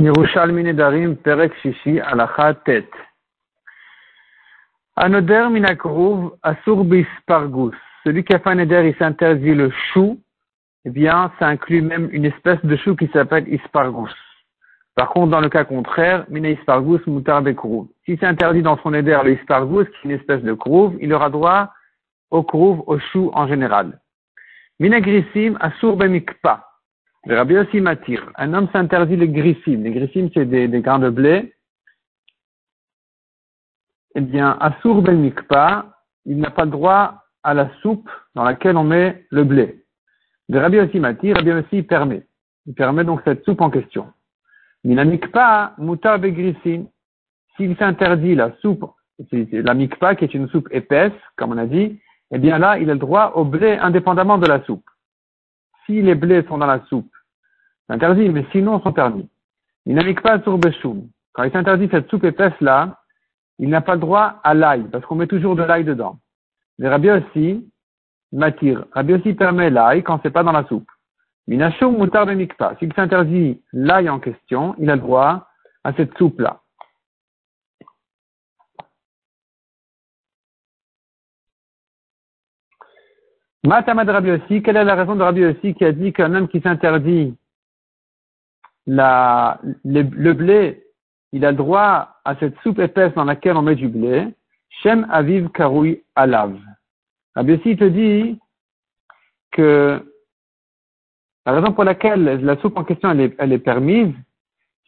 Yerushalmi Nedarim Perek Shishi Alacha Tet. Anoder Minakrouv Asur Bispargus. Celui qui a fait un éder, il s'interdit le chou. Eh bien, ça inclut même une espèce de chou qui s'appelle Ispargus. Par contre, dans le cas contraire, Mina Ispargus Mutar Bekrouv. Si c'est interdit dans son éder le Ispargus, qui est une espèce de krouv, il aura droit au krouv, au chou en général. Mina Grissim Asur Bemikpa. Le Rabbi aussi m'attire. Un homme s'interdit les grissim. Les grissim, c'est des, grains de blé. Eh bien, Asur ben mikpa, il n'a pas droit à la soupe dans laquelle on met le blé. Le Rabbi aussi m'attire, Rabbi aussi permet. Il permet donc cette soupe en question. Mina mikpa, mutar begrissim. S'il s'interdit la soupe, la mikpa qui est une soupe épaisse, comme on a dit, eh bien là, il a le droit au blé indépendamment de la soupe si les blés sont dans la soupe, c'est interdit, mais sinon, sont permis. Il n'indique pas sur Beshoum. Quand il s'interdit cette soupe épaisse-là, il n'a pas le droit à l'ail, parce qu'on met toujours de l'ail dedans. Les Rabbi aussi m'attire. Rabbi aussi permet l'ail quand c'est pas dans la soupe. Minashum mutar mikpa. S'il s'interdit l'ail en question, il a le droit à cette soupe-là. Matamad Rabbi aussi, quelle est la raison de Rabbi aussi qui a dit qu'un homme qui s'interdit le, blé, il a droit à cette soupe épaisse dans laquelle on met du blé, Shem Aviv Karoui Alav. Rabbi aussi te dit que la raison pour laquelle la soupe en question elle est, elle est permise,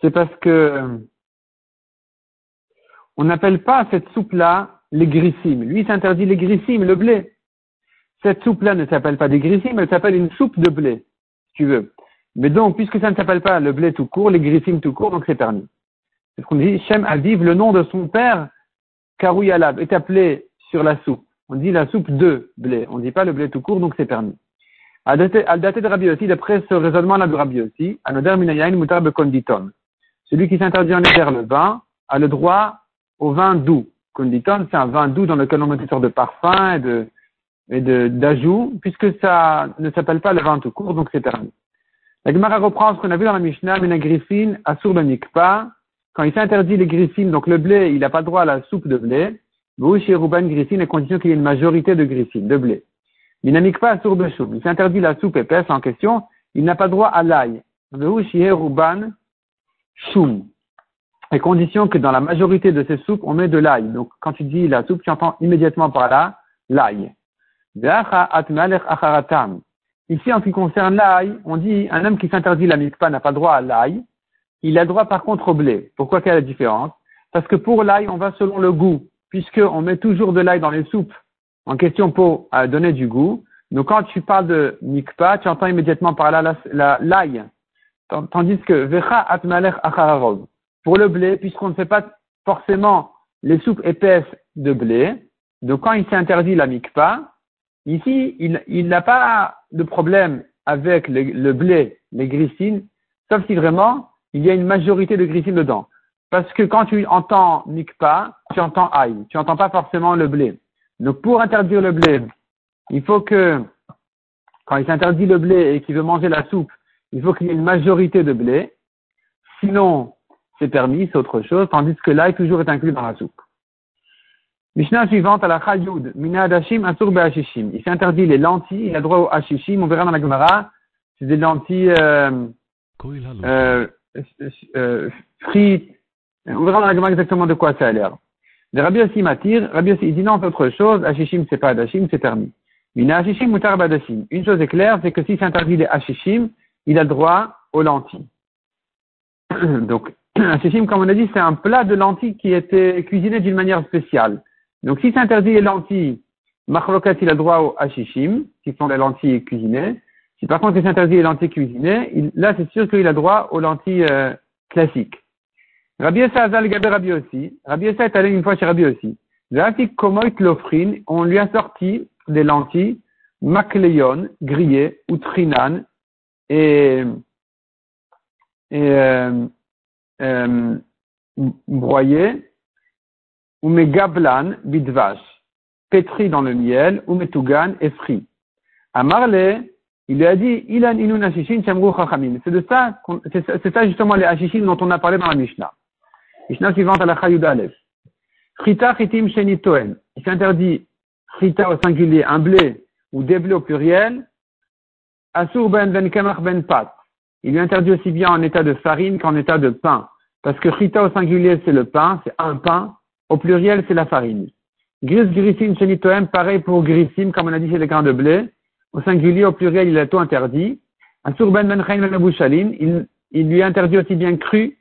c'est parce que on n'appelle pas cette soupe-là les grissimes. Lui, il s'interdit les grissimes, le blé. Cette soupe-là ne s'appelle pas des grissimes, elle s'appelle une soupe de blé, si tu veux. Mais donc, puisque ça ne s'appelle pas le blé tout court, les grissimes tout court, donc c'est permis. C'est ce qu'on dit, Shem Aviv, le nom de son père, Karouyalab, est appelé sur la soupe. On dit la soupe de blé. On ne dit pas le blé tout court, donc c'est permis. Al daté de Rabbi aussi, d'après ce raisonnement-là de Rabbi aussi, Anoder Minayain Mutar Konditon. Celui qui s'interdit en éder le vin a le droit au vin doux. Konditon, c'est un vin doux dans lequel on met toutes sortes de parfums et de, et d'ajout, puisque ça ne s'appelle pas le vin tout court, donc c'est permis. La Gemara reprend ce qu'on a vu dans la Mishnah, Mina Griffin, Asur pas quand il s'interdit les griffines, donc le blé, il n'a pas droit à la soupe de blé, vous, chez Ruban Griffin, à condition qu'il y ait une majorité de griffines, de blé. Mina pas Asur Beshoum, il s'interdit la soupe épaisse en question, il n'a pas droit à l'ail. Vous, chez Shum, à condition que dans la majorité de ces soupes, on met de l'ail. Donc, quand tu dis la soupe, tu entends immédiatement par là l'ail. Ici, en ce qui concerne l'ail, on dit un homme qui s'interdit la mikpa n'a pas droit à l'ail. Il a droit par contre au blé. Pourquoi quelle est la différence? Parce que pour l'ail, on va selon le goût, puisqu'on met toujours de l'ail dans les soupes en question pour euh, donner du goût. Donc quand tu parles de mikpa, tu entends immédiatement par là l'ail. Tandis que vecha atmalech achararov. Pour le blé, puisqu'on ne fait pas forcément les soupes épaisses de blé, donc quand il s'interdit la mikpa, Ici, il n'a pas de problème avec le, le, blé, les grissines, sauf si vraiment il y a une majorité de grissines dedans. Parce que quand tu entends mikpa, tu entends aïe, tu n'entends pas forcément le blé. Donc pour interdire le blé, il faut que, quand il s'interdit le blé et qu'il veut manger la soupe, il faut qu'il y ait une majorité de blé. Sinon, c'est permis, c'est autre chose, tandis que l'ail toujours est inclus dans la soupe. Mishnah suivante à la Chayud, Mina Adashim Asur Be'ashishim. Il s'est interdit les lentilles, il a droit au Ashishim, on verra dans la Gemara, c'est des lentilles euh, euh, euh, frites. On verra dans la Gemara exactement de quoi ça a l'air. Le Rabbi aussi m'attire, Rabbi il dit non, c'est autre chose, Ashishim c'est pas Adashim, c'est permis. Mina Ashishim Mutar Adashim. Une chose est claire, c'est que s'il s'interdit les Ashishim, il a droit aux lentilles. Donc, Ashishim, comme on a dit, c'est un plat de lentilles qui était cuisiné d'une manière spéciale. Donc, si s'interdit les lentilles, Machlokat, il a droit au hashishim, qui sont les lentilles cuisinées. Si par contre il s'interdit les lentilles cuisinées, il, là c'est sûr qu'il a droit aux lentilles euh, classiques. Rabbi Essa Azal Gabé Rabbi aussi. Rabbi Essa est allé une fois chez Rabbi aussi. Komoit Lofrin, on lui a sorti des lentilles makleyon, grillées, ou trinan, et, et euh, euh, broyées, ou gablan bidvash, pétri dans le miel, ou metugan et frit. Amarle, Il lui a dit, Ilan inun ashishin chamru chachamim. C'est de ça, c'est ça justement les ashishin dont on a parlé dans la Mishnah. Mishnah suivante à la Chayud Aleph. Chita chitim shenitoen. Il s'interdit chita au singulier, un blé ou des blés au pluriel. Asur ben ben kemach ben pat. Il lui interdit aussi bien en état de farine qu'en état de pain. Parce que chita au singulier c'est le pain, c'est un pain. Au pluriel c'est la farine. Gris grisim shenitoem, pareil pour grisim, comme on a dit c'est les grains de blé. Au singulier, au pluriel, il a tout interdit. Asur ben ben il, il lui interdit aussi bien cru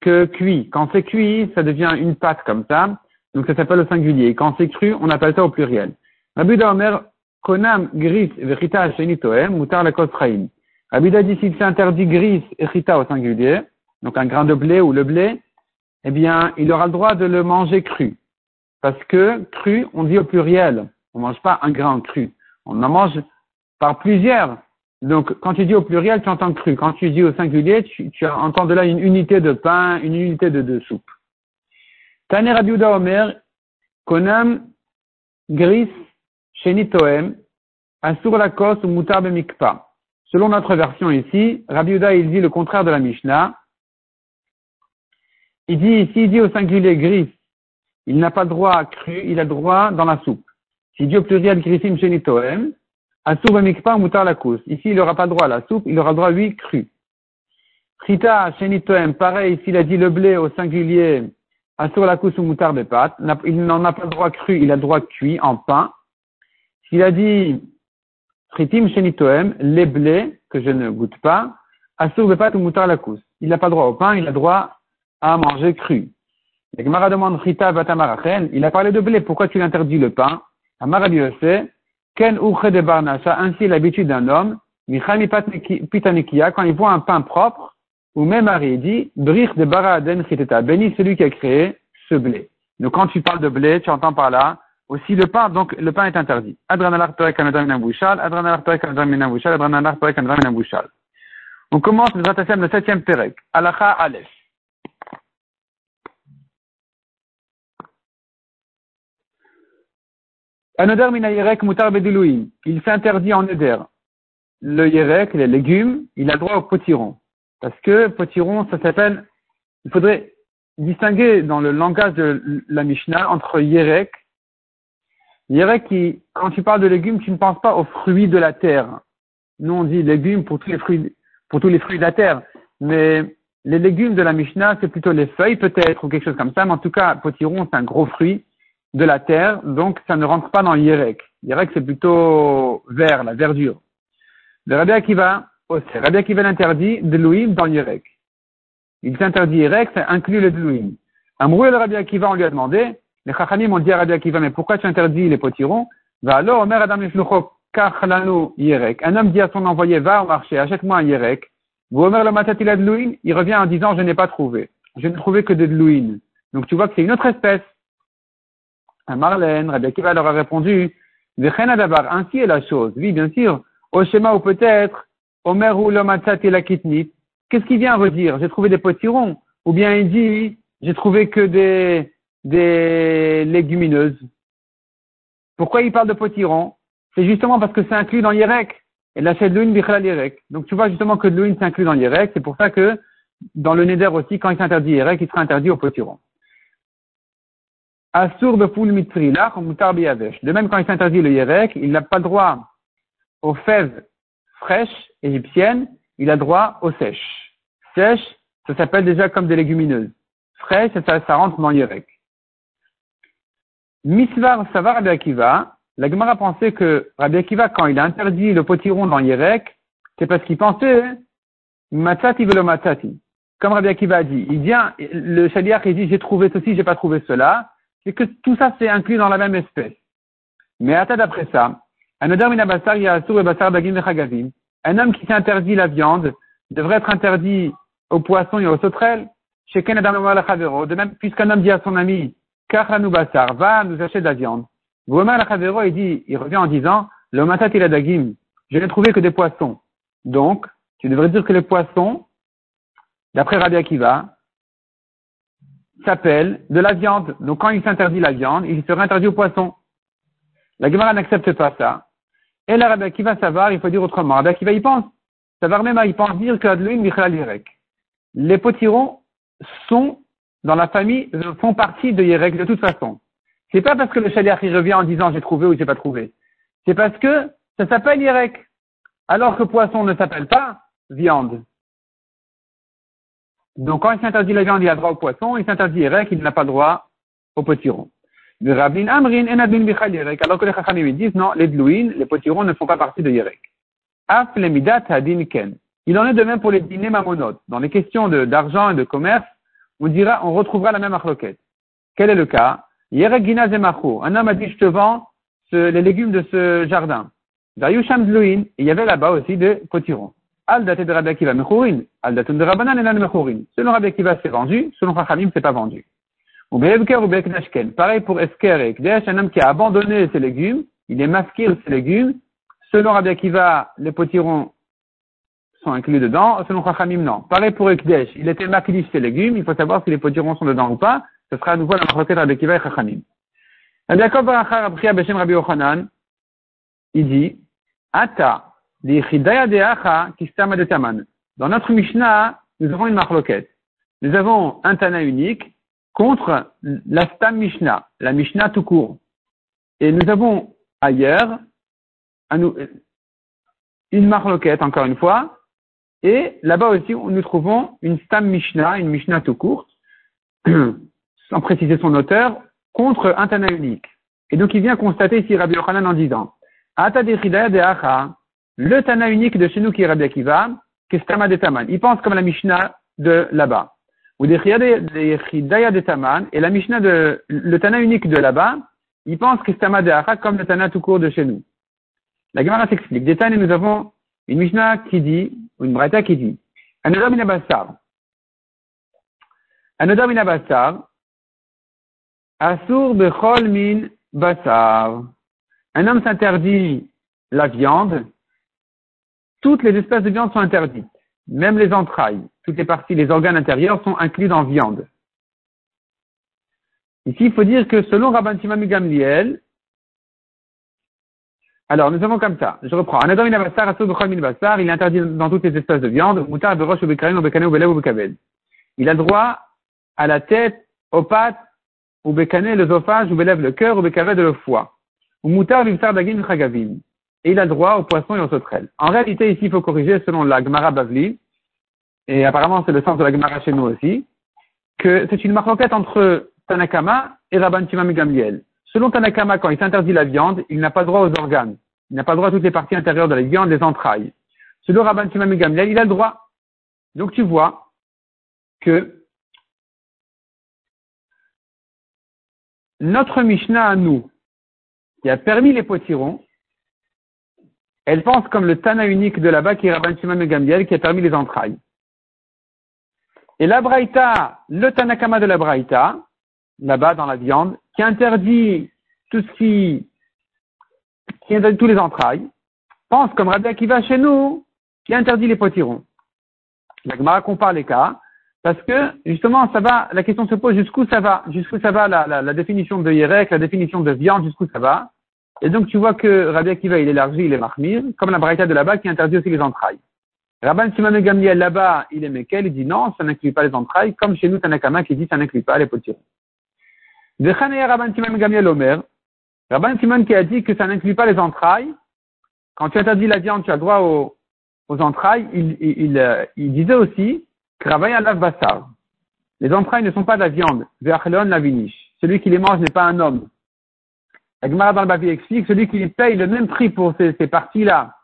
que cuit. Quand c'est cuit, ça devient une pâte comme ça. Donc ça s'appelle au singulier. Quand c'est cru, on appelle ça au pluriel. Rabbi Omer, konam gris verita shenitoem, mutar la kosraim. Rabbi dit s'il s'interdit gris et au singulier, donc un grain de blé ou le blé, eh bien, il aura le droit de le manger cru. Parce que cru, on dit au pluriel. On mange pas un grain cru. On en mange par plusieurs. Donc, quand tu dis au pluriel, tu entends cru. Quand tu dis au singulier, tu, entends de là une unité de pain, une unité de, soupe. Taner Rabiuda Omer, Konam, Gris, Shenitoem, Asur Lakos ou Mutar. Selon notre version ici, Rabiuda, il dit le contraire de la Mishnah. Il dit, s'il dit au singulier gris, il n'a pas droit cru, il a droit dans la soupe. S'il dit au pluriel grisim shenitoem, Asur mikpa la Ici, il n'aura pas droit à la soupe, il aura droit, lui, cru. Chita shenitoem, pareil, s'il a dit le blé au singulier, asur la ou mutar bepat, il n'en a pas droit cru, il a droit cuit en pain. S'il a dit chitim shenitoem, les blés, que je ne goûte pas, asur bepat ou la Il n'a pas droit au pain, il a droit à manger cru. Et Gemara demande Chita batamarachen, il a parlé de blé, pourquoi tu l'interdis le pain? Amarabi Ken de Barnasha, ainsi l'habitude d'un homme, Pitanikia, quand il voit un pain propre, ou même Marie dit, Brich de Baraden Chiteta, béni celui qui a créé ce blé. Donc quand tu parles de blé, tu entends par là aussi le pain, donc le pain est interdit. On commence le septième Perek, Alacha Aleph. Anoder mina yerek mutar Il s'interdit en neder. Le yerek, les légumes, il a droit au potiron. Parce que potiron, ça s'appelle, il faudrait distinguer dans le langage de la Mishnah entre yerek. Yerek qui, quand tu parles de légumes, tu ne penses pas aux fruits de la terre. Nous, on dit légumes pour tous les fruits, pour tous les fruits de la terre. Mais les légumes de la Mishnah, c'est plutôt les feuilles peut-être ou quelque chose comme ça. Mais en tout cas, potiron, c'est un gros fruit de la terre, donc ça ne rentre pas dans Yerek. Yerek, c'est plutôt vert, la verdure. Le Rabbi Akiva, aussi. Rabbi Akiva l'interdit de l'ouïm dans Yerek. Il s'interdit Yerek, ça inclut le Delouim. Amrou le Rabbi Akiva, on lui a demandé, les Chachanim ont dit à Rabbi Akiva, mais pourquoi tu interdis les potirons? Va alors, Omer Adam Kachlanu Yerek. Un homme dit à son envoyé, va au marché, achète-moi un Yerek. Omer le Matatila de il revient en disant, je n'ai pas trouvé. Je n'ai trouvé que de Louin. Donc tu vois que c'est une autre espèce. À Marlène, Rabbi Akiva leur a répondu, ainsi est la chose. Oui, bien sûr. Au schéma ou peut-être, Omer ou et la kitnit. Qu'est-ce qu'il vient redire? J'ai trouvé des potirons. Ou bien il dit, j'ai trouvé que des, des légumineuses. Pourquoi il parle de potirons? C'est justement parce que c'est inclus dans l'Irek. Et c'est l'une l'Irek. Donc tu vois justement que l'une s'inclut dans l'Irek. C'est pour ça que dans le Neder aussi, quand il s'interdit l'Irek, il sera interdit aux potirons. Assour de foule mitrila, De même, quand il s'interdit le yerek, il n'a pas droit aux fèves fraîches égyptiennes, il a droit aux sèches. Sèches, ça s'appelle déjà comme des légumineuses. Fraîches, ça, ça rentre dans le yerek. Misvar savar Rabbi Akiva, la Gemara pensait que Rabbi Akiva, quand il a interdit le potiron dans yerek, c'est parce qu'il pensait matati velo matati. Comme Rabbi Akiva a dit, il vient, le shaliach il dit j'ai trouvé ceci, j'ai pas trouvé cela c'est que tout ça c'est inclus dans la même espèce. Mais à d'après ça, un homme qui s'interdit la viande devrait être interdit aux poissons et aux sauterelles. De même, puisqu'un homme dit à son ami, basar, va nous acheter de la viande. il dit, il revient en disant, le matat dagim, je n'ai trouvé que des poissons. Donc, tu devrais dire que les poissons, d'après Rabbi Akiva, s'appelle de la viande. Donc quand il s'interdit la viande, il serait interdit au poisson. La Gemara n'accepte pas ça. Et là, Rabbi Akiva savoir, il faut dire autrement. Rabbi Akiva, il pense. Savoir même, il pense dire que. Les potirons sont dans la famille, font partie de Yerek de toute façon. C'est pas parce que le shaliach il revient en disant j'ai trouvé ou j'ai pas trouvé. C'est parce que ça s'appelle Yerek. Alors que poisson ne s'appelle pas viande. Donc quand il s'interdit la viande, il a droit au poisson, il s'interdit Yerek, il n'a pas droit au potiron. Amrin alors que les Chachamim disent non, les Dlouin, les potirons ne font pas partie de Yerek. Af hadin ken. Il en est de même pour les dîners mamonotes. Dans les questions d'argent et de commerce, on dira, on retrouvera la même arloquette. Quel est le cas? Yerek gina Un homme a dit, je te vends les légumes de ce jardin. Dlouin. il y avait là-bas aussi des potirons. Al de Rabbi Akiva mechourin. De Rabbanan et mechourin. Selon Rabbi Akiva, c'est vendu. Selon Chachamim, c'est pas vendu. Ou ou Pareil pour Esker et Ekdesh, un homme qui a abandonné ses légumes, il est masqué ses légumes. Selon Rabbi Akiva, les potirons sont inclus dedans. Selon Chachamim, non. Pareil pour Ekdesh, il était de ses légumes. Il faut savoir si les potirons sont dedans ou pas. Ce sera à nouveau la marquette Rabbi Akiva et Chachamim. Rabbi Beshem Rabbi Yochanan, il dit, Ata, dans notre Mishnah, nous avons une marloquette. Nous avons un Tana unique contre la Stam Mishnah, la Mishnah tout court. Et nous avons ailleurs une marloquette, encore une fois, et là-bas aussi, nous trouvons une Stam Mishnah, une Mishnah tout courte, sans préciser son auteur, contre un Tana unique. Et donc, il vient constater ici Rabbi Yochanan en disant, Ata de le Tana unique de chez nous qui est Rabbi Akiva, Kestama de Taman. Il pense comme la Mishnah de là-bas. Ou des Chidaya de Taman, et la Mishnah de, le Tana unique de là-bas, il pense Kestama de Acha comme le Tana tout court de chez nous. La Gemara s'explique. Des nous avons une Mishnah qui dit, ou une Braïta qui dit, Anodam inabassar. Anodam inabassar, Asur bechol min basar. Un homme s'interdit la viande toutes les espèces de viande sont interdites, même les entrailles, toutes les parties, les organes intérieurs sont inclus dans viande. Ici, il faut dire que selon Rabban Shimon Gamliel, alors nous avons comme ça, je reprends, il est interdit dans toutes les espèces de viande, il a droit à la tête, aux pattes, bécané, l'œsophage, ou bélève le cœur, de le foie. Ou moutar, chagavim et il a droit aux poissons et aux sauterelles. En réalité, ici, il faut corriger selon la Gemara Bavli, et apparemment c'est le sens de la Gemara chez nous aussi, que c'est une marquette entre Tanakama et Rabban Shimon Gamliel. Selon Tanakama, quand il s'interdit la viande, il n'a pas droit aux organes. Il n'a pas droit à toutes les parties intérieures de la viande, les entrailles. Selon Rabban Shimon Gamliel, il a le droit. Donc tu vois que notre Mishnah à nous, qui a permis les potirons, elle pense comme le Tana unique de là-bas qui est Rabban Shimon Gambiel qui a permis les entrailles. Et la Braïta, le Tanakama de la Braïta, là-bas dans la viande, qui interdit tout ce qui, qui interdit tous les entrailles, pense comme Rabbi qui va chez nous, qui interdit les potirons. La Gemara compare les cas, parce que justement, ça va, la question se pose jusqu'où ça va, jusqu'où ça va la, la, la définition de Yerek, la définition de viande, jusqu'où ça va? Et donc tu vois que Rabbi Akiva, il élargit, il est marmir, comme la braïta de là-bas qui interdit aussi les entrailles. Rabban Simon Gamliel là-bas, il est Mekel, il dit non, ça n'inclut pas les entrailles, comme chez nous Tanakama qui dit ça n'inclut pas les potirons. Rabban Simon Gamliel Omer, Rabban Simon qui a dit que ça n'inclut pas les entrailles, quand tu interdis la viande, tu as droit aux, entrailles, il, il, euh, il, disait aussi Bassar. Les entrailles ne sont pas de la viande, Verchelon la viniche. Celui qui les mange n'est pas un homme. La Gemara dans le papier explique, celui qui paye le même prix pour ces, parties-là,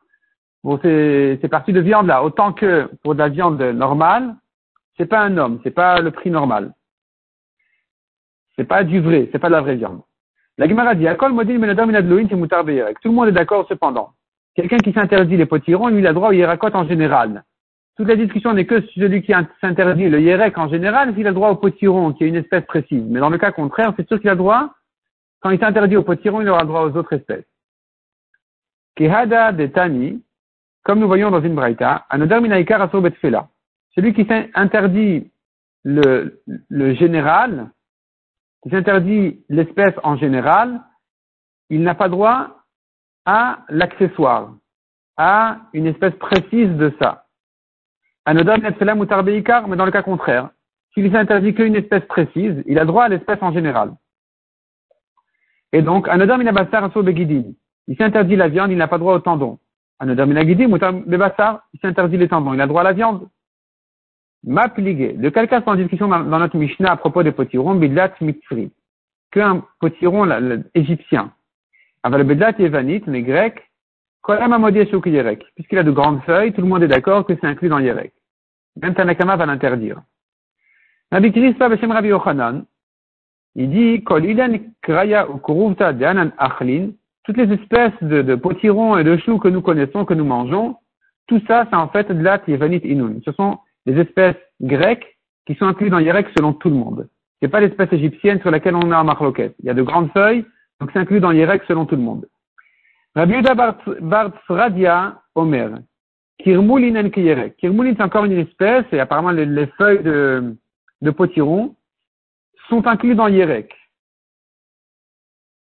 pour ces, parties de viande-là, autant que pour de la viande normale, c'est pas un homme, c'est pas le prix normal. C'est pas du vrai, c'est pas de la vraie viande. La Gemara dit, Tout le monde est d'accord cependant. Quelqu'un qui s'interdit les potirons, lui, il a droit au hiérakot en général. Toute la discussion n'est que celui qui s'interdit le yérek en général, s'il a droit au potiron, qui est une espèce précise. Mais dans le cas contraire, c'est sûr qu'il a droit quand il s'interdit au potiron, il aura droit aux autres espèces. Kehada de Tani, comme nous voyons dans une braïta, anodar minaikar betfela. Celui qui s'interdit le, général, qui s'interdit l'espèce en général, il n'a pas droit à l'accessoire, à une espèce précise de ça. Anodam Netfelam ou mais dans le cas contraire, s'il s'interdit qu'une espèce précise, il a droit à l'espèce en général. Et donc, Anodam Inabassar Begidin, il s'interdit la viande, il n'a pas droit au tendon. Ou Bebassar, il s'interdit les tendons, il a droit à la viande. M'appliquer. De quel cas en discussion dans, notre Mishnah à propos des potirons, Bidlat Mitzri, qu'un potiron égyptien. Avec le Bidlat Yevanit, mais grec, Puisqu'il a de grandes feuilles, tout le monde est d'accord que c'est inclus dans Yerek. Même Tanakama va l'interdire. Rabbi Beshem Rabbi Yochanan, il dit, toutes les espèces de, de potirons et de choux que nous connaissons, que nous mangeons, tout ça, c'est en fait de la Yevanit Inun. Ce sont les espèces grecques qui sont incluses dans Yerek selon tout le monde. Ce n'est pas l'espèce égyptienne sur laquelle on a un marloquette. Il y a de grandes feuilles, donc c'est inclus dans Yerek selon tout le monde. Rabbi Yuda Bar Omer. Kirmoulin Kiyerek. Kirmoulin, c'est encore une espèce, et apparemment les, feuilles de, de potiron sont inclus dans Yerek.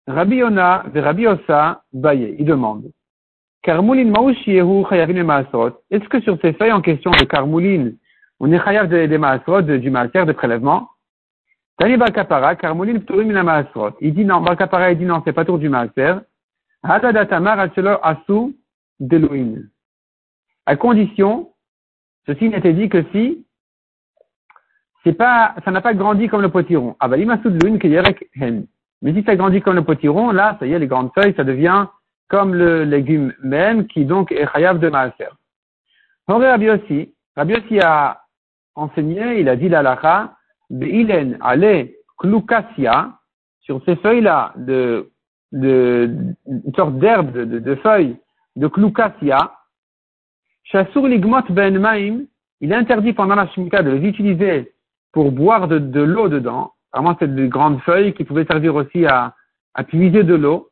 Rabbi Yona et Rabbi Osa Baye, il demande. Karmoulin Maouchiehu Chayavin Maasot. Est-ce que sur ces feuilles en question de Karmoulin, on est Chayav des de Maasot, du Maaser, de prélèvement? Tani Balkapara, Karmoulin Pturim Maasot. Il dit non, Balkapara, il dit non, c'est pas tour du Maaser. À condition, ceci n'était dit que si ça n'a pas grandi comme le potiron. Ah bah, Mais si ça grandit comme le potiron, là, ça y est, les grandes feuilles, ça devient comme le légume même, qui donc est chayav de maaser. Rabbi aussi, Rabbi a enseigné, il a dit la lacha, ilen ale klukasia, sur ces feuilles-là de de, une sorte d'herbe, de, de, feuilles, de cloucasia. Chassur ligmot ben maim, il est interdit pendant la Shemitah de les utiliser pour boire de, l'eau dedans. Vraiment, c'est de grandes feuilles qui pouvaient servir aussi à, à puiser de l'eau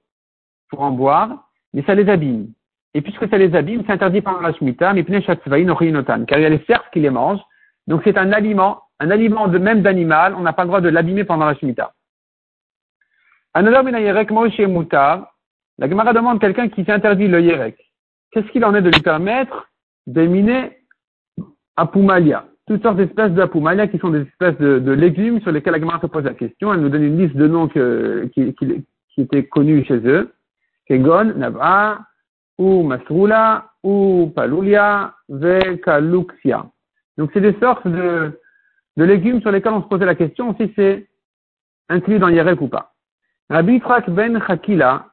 pour en boire, mais ça les abîme. Et puisque ça les abîme, c'est interdit pendant la Shemitah, mais car il y a les cerfs qui les mangent. Donc c'est un aliment, un aliment de même d'animal, on n'a pas le droit de l'abîmer pendant la Shemitah. La Gemara demande quelqu'un qui s'interdit le Yerek. Qu'est-ce qu'il en est de lui permettre d'éminer Apumalia Toutes sortes d'espèces d'Apumalia qui sont des espèces de, légumes sur lesquels la se pose la question. Elle nous donne une liste de noms qui, étaient connus chez eux. Kegon, Nava, ou Masrula, ou Palulia, Vekaluxia. Donc c'est des sortes de, de légumes sur lesquels on se posait la question si c'est inclus dans Yerek ou pas. Rabbi Frak ben Chakila,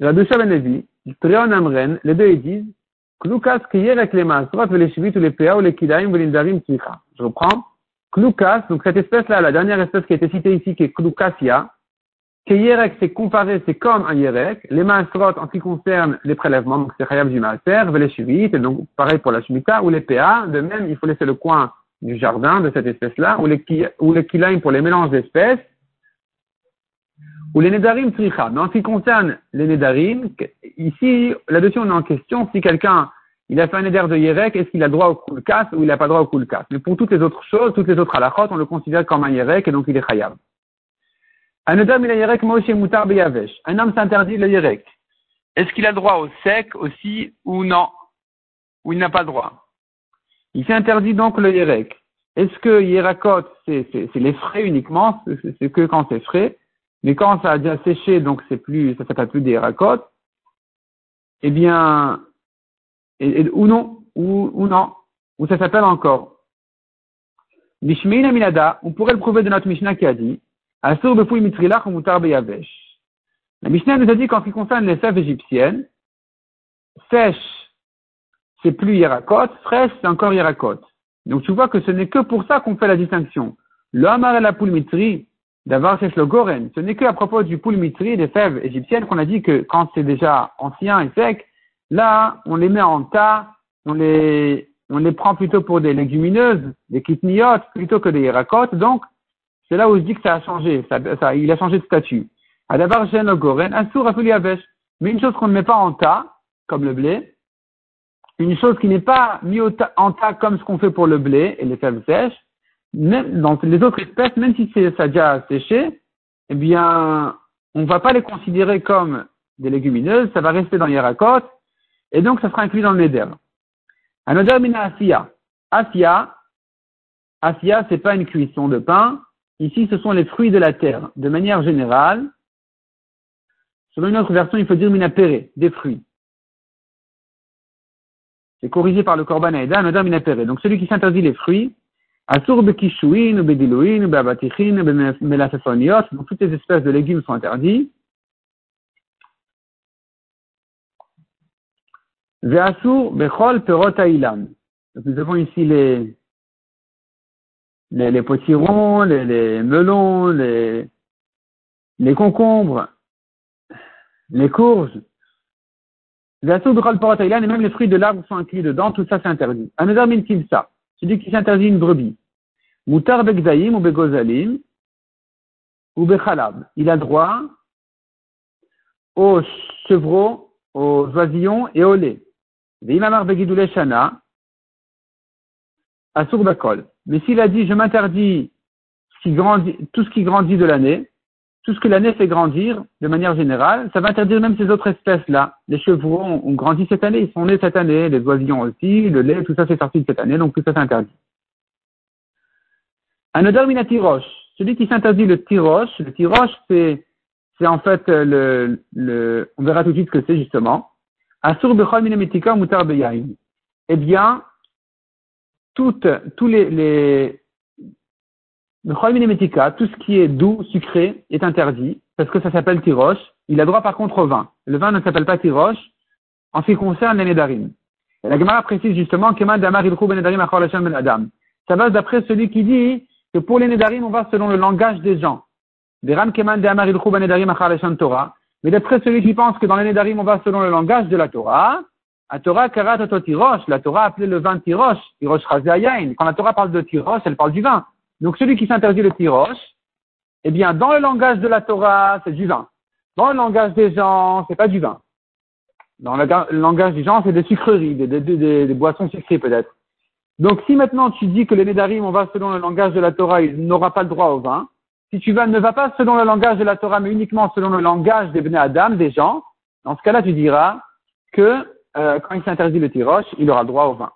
Rabbi Ben Levi, Trion Amren, les deux ils disent, Klukas kiyerek les masrot, les les pea ou les kidaim ou. Je reprends. Klukas, donc cette espèce-là, la dernière espèce qui a été citée ici, qui est Klukasia, Kiyerek, c'est comparé, c'est comme un yerek. Les masrot, en ce qui concerne les prélèvements, donc c'est chayab du maaser, les shivit, et donc pareil pour la shmita, ou les PA, de même, il faut laisser le coin du jardin de cette espèce-là, ou les, ou les kilaim pour les mélanges d'espèces, ou les Nedarim Tricha. Mais en ce qui concerne les Nedarim, ici, là-dessus, on est en question si quelqu'un, il a fait un Neder de Yerek, est-ce qu'il a droit au Kulkas ou il n'a pas droit au Kulkas? Mais pour toutes les autres choses, toutes les autres halachot, on le considère comme un Yerek et donc il est Chayab. Un Nedam, il a Yerek Moshe Mutar Beyavesh. Un homme s'interdit le Yerek. Est-ce qu'il a droit au sec aussi ou non? Ou il n'a pas droit? Il s'interdit donc le Yerek. Est-ce que Yerakot, c'est les frais uniquement? C'est que quand c'est frais? Mais quand ça a déjà séché, donc c'est plus, ça s'appelle plus des racotes, eh bien, ou non, ou, non, ou ça s'appelle encore. Mishmeina Minada, on pourrait le prouver de notre Mishnah qui a dit, Asur befouille mitrilach mutar beyavesh. La Mishnah nous a dit qu'en ce qui concerne les sèves égyptiennes, sèche, c'est plus Yerakot, fraîche, c'est encore Yerakot. Donc tu vois que ce n'est que pour ça qu'on fait la distinction. Hamar et la poule mitri, D'abord, c'est le goren. Ce n'est qu'à propos du poulmitri des fèves égyptiennes qu'on a dit que quand c'est déjà ancien et sec, là, on les met en tas, on les, on les prend plutôt pour des légumineuses, des kitniotes, plutôt que des racotes. Donc, c'est là où je dis que ça a changé, ça, ça, il a changé de statut. D'abord, j'ai le goren, un sourd Mais une chose qu'on ne met pas en tas, comme le blé, une chose qui n'est pas mis en tas comme ce qu'on fait pour le blé et les fèves sèches, même dans les autres espèces, même si ça a déjà séché, eh bien, on ne va pas les considérer comme des légumineuses, ça va rester dans Yerakot, et donc ça sera inclus dans le Neder. Anoder mina Asiya. Asiya, Asiya, c'est pas une cuisson de pain. Ici, ce sont les fruits de la terre. De manière générale, selon une autre version, il faut dire minapéré, des fruits. C'est corrigé par le Korban Aïda, Anoder minapéré. Donc celui qui s'interdit les fruits, Asur bekishuin, bedilouin, beabatichin, bemelafefoniot, donc toutes les espèces de légumes sont interdits. Ve'asur bechol perot ilam. Nous avons ici les, les, les potirons, les, les melons, les, les concombres, les courges. Ve'asur bechol perot et même les fruits de l'arbre sont inclus dedans, tout ça c'est interdit. Min ça celui qui s'interdit une brebis. Moutar begzaïm ou begozalim ou bechalab. Il a droit aux chevreaux, aux oisillons et au lait. Veimamar shana, asur bakol. Mais s'il a dit, je m'interdis tout ce qui grandit de l'année, tout ce que l'année fait grandir de manière générale, ça va interdire même ces autres espèces-là. Les chevaux ont, grandi cette année, ils sont nés cette année, les oisillons aussi, le lait, tout ça c'est sorti de cette année, donc tout ça c'est interdit. Un mina tiroche. Celui qui s'interdit le tiroche, le tiroche c'est, c'est en fait le, le, on verra tout de suite ce que c'est justement. Asur bechol minemetika mutar Eh bien, toutes, tous les, les, le tout ce qui est doux, sucré, est interdit, parce que ça s'appelle tiroche. Il a droit par contre au vin. Le vin ne s'appelle pas tiroche en ce qui concerne les nédarim. Et la Gemara précise justement que ben Adam. Ça va d'après celui qui dit que pour les nédarim, on va selon le langage des gens. Ben. Mais d'après celui qui pense que dans les nédarim, on va selon le langage de la Torah, la Torah karat tiroche, la Torah appelait le vin tiroche, tiroche Quand la Torah parle de tiroche, elle parle du vin. Donc celui qui s'interdit le tiroche, eh bien, dans le langage de la Torah, c'est du vin. Dans le langage des gens, c'est pas du vin. Dans le langage des gens, c'est des sucreries, des, boissons sucrées peut-être. Donc si maintenant tu dis que les Nédarim, on va selon le langage de la Torah, il n'aura pas le droit au vin. Si tu ne vas pas selon le langage de la Torah, mais uniquement selon le langage des Bnei Adam, des gens, dans ce cas-là, tu diras que euh, quand il s'interdit le tiroche, il aura le droit au vin.